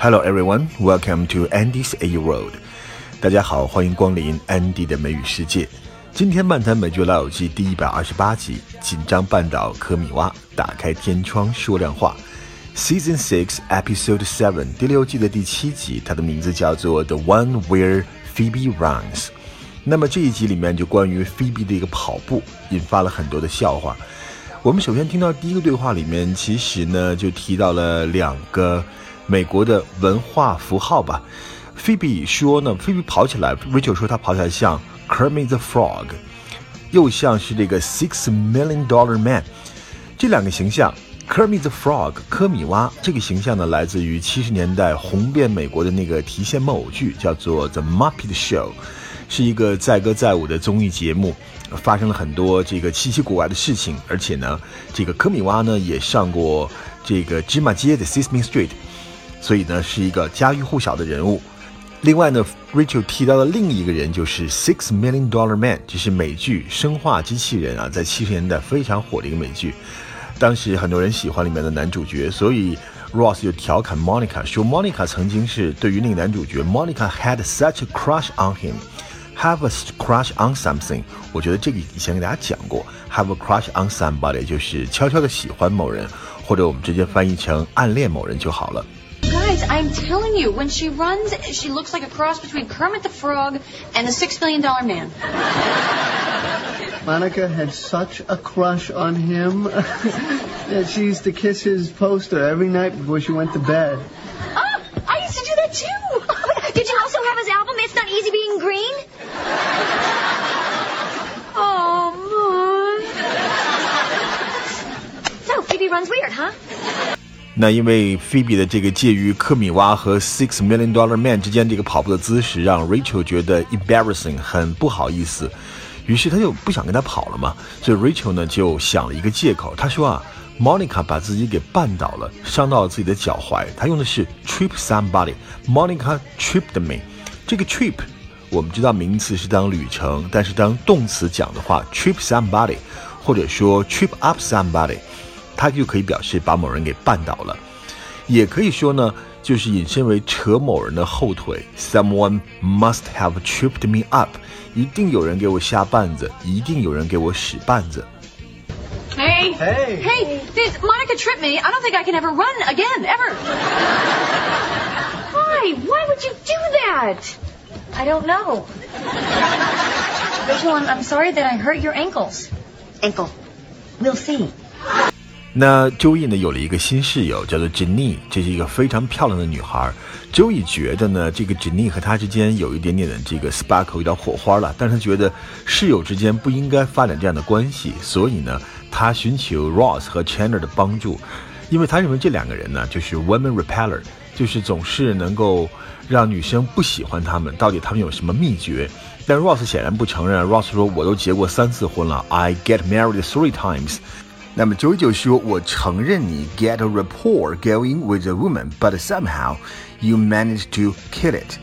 Hello everyone, welcome to Andy's A World。大家好，欢迎光临 Andy 的美语世界。今天漫谈美剧老友记第一百二十八集，紧张半岛科米蛙打开天窗说亮话。Season Six Episode Seven 第六季的第七集，它的名字叫做 The One Where Phoebe Runs。那么这一集里面就关于 Phoebe 的一个跑步，引发了很多的笑话。我们首先听到第一个对话里面，其实呢就提到了两个。美国的文化符号吧。菲比说呢，菲比跑起来，Rachel 说她跑起来像 Kermit the Frog，又像是这个 Six Million Dollar Man。这两个形象，Kermit the Frog 科米蛙这个形象呢，来自于七十年代红遍美国的那个提线木偶剧，叫做 The Muppet Show，是一个载歌载舞的综艺节目，发生了很多这个稀奇古怪的事情，而且呢，这个科米蛙呢也上过这个芝麻街的 Sesame Street。所以呢，是一个家喻户晓的人物。另外呢，Rachel 提到的另一个人就是 Six Million Dollar Man，这是美剧《生化机器人》啊，在七十年代非常火的一个美剧。当时很多人喜欢里面的男主角，所以 Ross 就调侃 Monica 说：“Monica 曾经是对于那个男主角，Monica had such a crush on him，have a crush on something。”我觉得这个以前给大家讲过，have a crush on somebody 就是悄悄的喜欢某人，或者我们直接翻译成暗恋某人就好了。Guys, I'm telling you, when she runs, she looks like a cross between Kermit the Frog and the Six Million Dollar Man. Monica had such a crush on him. That she used to kiss his poster every night before she went to bed. Oh, I used to do that too. Did you also have his album, It's Not Easy Being Green? Oh, Moon. So, Phoebe runs weird, huh? 那因为菲比的这个介于科米蛙和 Six Million Dollar Man 之间这个跑步的姿势，让 Rachel 觉得 embarrassing 很不好意思，于是他就不想跟他跑了嘛。所以 Rachel 呢就想了一个借口，他说啊，Monica 把自己给绊倒了，伤到了自己的脚踝。他用的是 trip somebody，Monica tripped me。这个 trip 我们知道名词是当旅程，但是当动词讲的话，trip somebody 或者说 trip up somebody。它就可以表示把某人给绊倒了，也可以说呢，就是引申为扯某人的后腿。Someone must have tripped me up，一定有人给我下绊子，一定有人给我使绊子。Hey, hey, hey! Did Monica trip me? I don't think I can ever run again, ever. Why? Why would you do that? I don't know. Rachel, I'm, I'm sorry that I hurt your ankles. Ankle. We'll see. 那周易呢有了一个新室友，叫做 Jenny，这是一个非常漂亮的女孩。周易觉得呢，这个 Jenny 和她之间有一点点的这个 sparkle，有点火花了。但是他觉得室友之间不应该发展这样的关系，所以呢，他寻求 Ross 和 Chandler 的帮助，因为他认为这两个人呢就是 women repeller，就是总是能够让女生不喜欢他们。到底他们有什么秘诀？但 Ross 显然不承认。Ross 说：“我都结过三次婚了，I get married three times。”那么九九说：“我承认你 get a rapport going with a woman, but somehow you manage to kill it.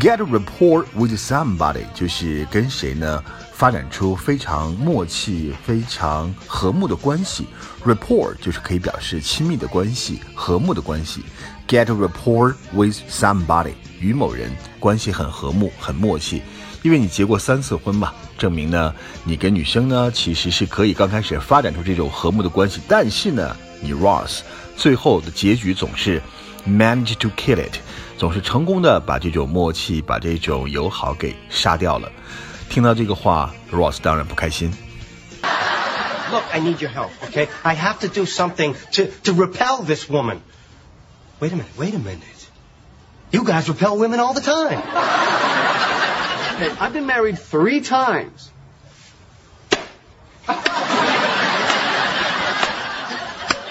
Get a rapport with somebody 就是跟谁呢发展出非常默契、非常和睦的关系。Rapport 就是可以表示亲密的关系、和睦的关系。Get a rapport with somebody 与某人关系很和睦、很默契，因为你结过三次婚嘛。”证明呢，你跟女生呢其实是可以刚开始发展出这种和睦的关系，但是呢，你 Ross 最后的结局总是 manage to kill it，总是成功的把这种默契、把这种友好给杀掉了。听到这个话，Ross 当然不开心。Look, I need your help, okay? I have to do something to, to repel this woman. Wait a minute, wait a minute. You guys repel women all the time. Hey, I've been married three times.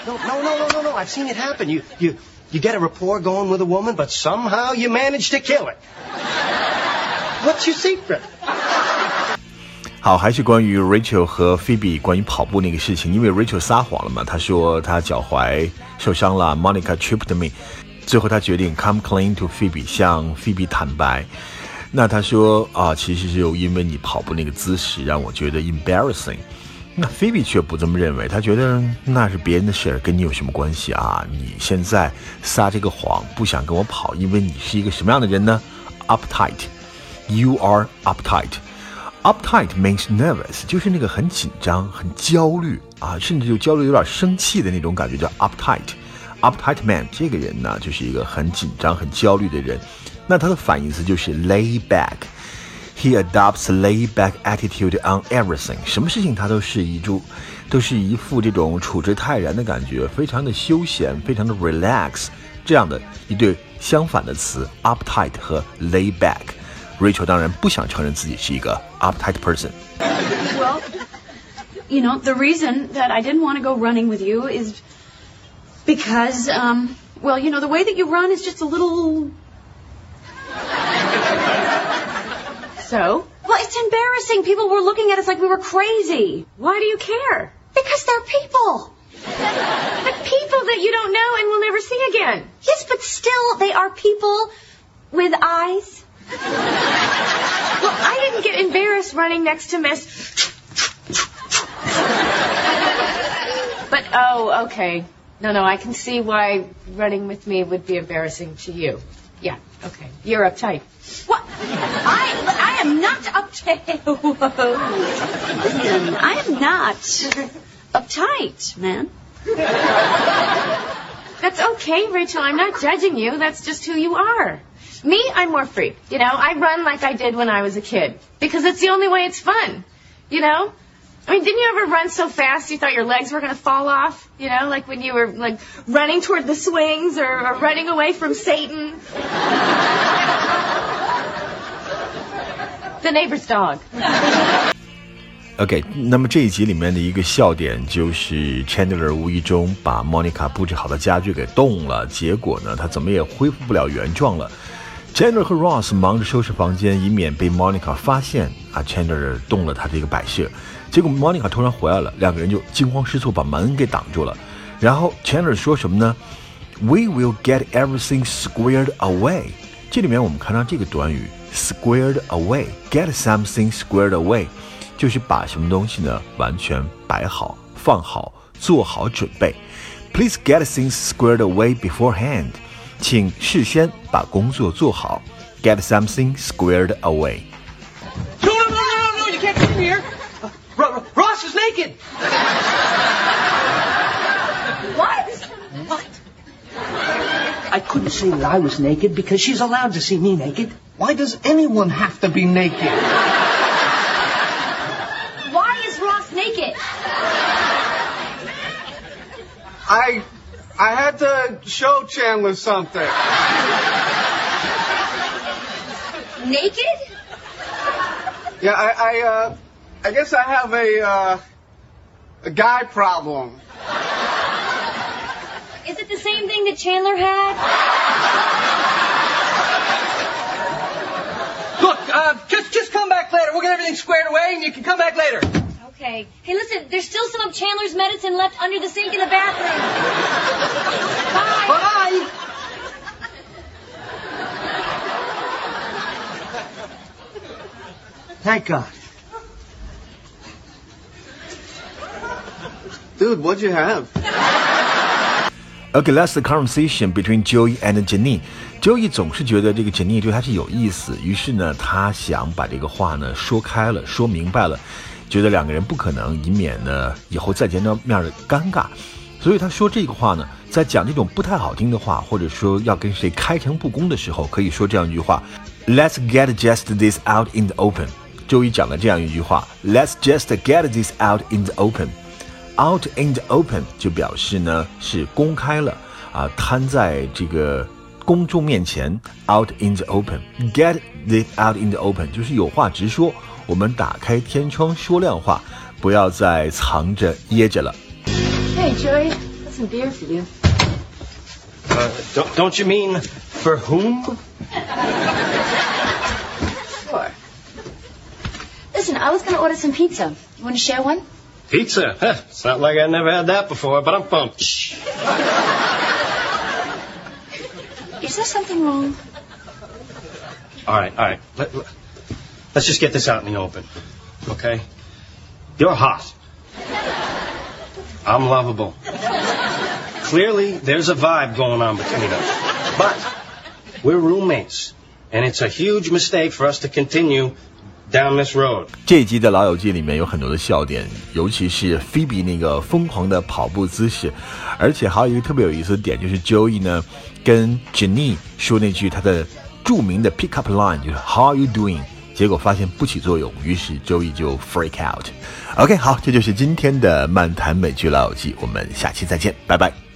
No, no, no, no, no, no. I've seen it happen. You, you, you get a rapport going with a woman, but somehow you manage to kill it. What's your secret? 好，还是关于 Rachel 和 Phoebe 关于跑步那个事情，因为 Rachel 撒谎了嘛，她说她脚踝受伤了，Monica tripped me，最后她决定 come clean to Phoebe，向 Phoebe 坦白。 那他说啊，其实就因为你跑步那个姿势让我觉得 embarrassing。那菲比却不这么认为，他觉得那是别人的事儿，跟你有什么关系啊？你现在撒这个谎，不想跟我跑，因为你是一个什么样的人呢？Uptight，you are uptight。Uptight means nervous，就是那个很紧张、很焦虑啊，甚至就焦虑有点生气的那种感觉，叫 uptight。Uptight man 这个人呢，就是一个很紧张、很焦虑的人。那他的反义词就是 lay back。He adopts lay back attitude on everything。什么事情他都是一株，都是一副这种处之泰然的感觉，非常的休闲，非常的 relax。这样的一对相反的词，uptight 和 lay back。Rachel 当然不想承认自己是一个 uptight person。 Well, you know, the reason that I didn't want to go running with you is because, um, well, you know, the way that you run is just a little. So? Well, it's embarrassing. People were looking at us like we were crazy. Why do you care? Because they're people. But people that you don't know and will never see again. Yes, but still, they are people with eyes. Well, I didn't get embarrassed running next to Miss. but, oh, okay. No, no, I can see why running with me would be embarrassing to you. Yeah, okay. You're uptight. What? I, I am not uptight. Listen, I am not uptight, man. That's okay, Rachel. I'm not judging you. That's just who you are. Me, I'm more free. You know, I run like I did when I was a kid because it's the only way it's fun. You know? I mean, didn't you ever run so fast you thought your legs were going to fall off? You know, like when you were like running toward the swings or, or running away from Satan. the neighbor's dog. OK，那么这一集里面的一个笑点就是 Chandler 无意中把 Monica 布置好的家具给动了，结果呢，他怎么也恢复不了原状了。Chandler 和 Ross 忙着收拾房间，以免被 Monica 发现啊，Chandler 动了他的一个摆设。 结果 Monica 突然回来了，两个人就惊慌失措，把门给挡住了。然后 Chandler 说什么呢？We will get everything squared away。这里面我们看到这个短语 squared away，get something squared away，就是把什么东西呢完全摆好、放好、做好准备。Please get things squared away beforehand。请事先把工作做好，get something squared away。No, no, no, no, no, you can't come here. Ro- Ross is naked. What? What? I couldn't say that I was naked because she's allowed to see me naked. Why does anyone have to be naked? Why is Ross naked? I I had to show Chandler something. Naked? Yeah, I I uh I guess I have a uh a guy problem. Is it the same thing that Chandler had? Look, uh, just just come back later. We'll get everything squared away, and you can come back later. Okay. Hey, listen, there's still some of Chandler's medicine left under the sink in the bathroom. Bye. Bye. Thank God. What you have? A last conversation between Joey and Jenny. Joey 总是觉得这个 Jenny 对他是有意思，于是呢，他想把这个话呢说开了，说明白了，觉得两个人不可能，以免呢以后再见到面的尴尬。所以他说这个话呢，在讲这种不太好听的话，或者说要跟谁开诚布公的时候，可以说这样一句话：Let's get just this out in the open。Joey 讲了这样一句话：Let's just get this out in the open。Out in the open 就表示呢是公开了啊，摊在这个公众面前。Out in the open，get it out in the open 就是有话直说。我们打开天窗说亮话，不要再藏着掖着了。 Hey, Joey. Got some beer for you. Uh, don't, don't you mean for whom? Sure. Listen, I was gonna order some pizza. You wanna share one? Pizza. Huh, it's not like I never had that before, but I'm pumped. Shh. Is there something wrong? All right, all right. Let, us just get this out in the open, okay? You're hot. I'm lovable. Clearly, there's a vibe going on between us. But we're roommates, and it's a huge mistake for us to continue down this road. 这一集的《老友记》里面有很多的笑点，尤其是菲比那个疯狂的跑步姿势，而且还有一个特别有意思的点，就是 Joey 呢跟 Jenny 说那句他的著名的 pick up line，就是 How are you doing？结果发现不起作用，于是 Joey 就 freak out。OK，好，这就是今天的漫谈美剧老友记，我们下期再见，拜拜。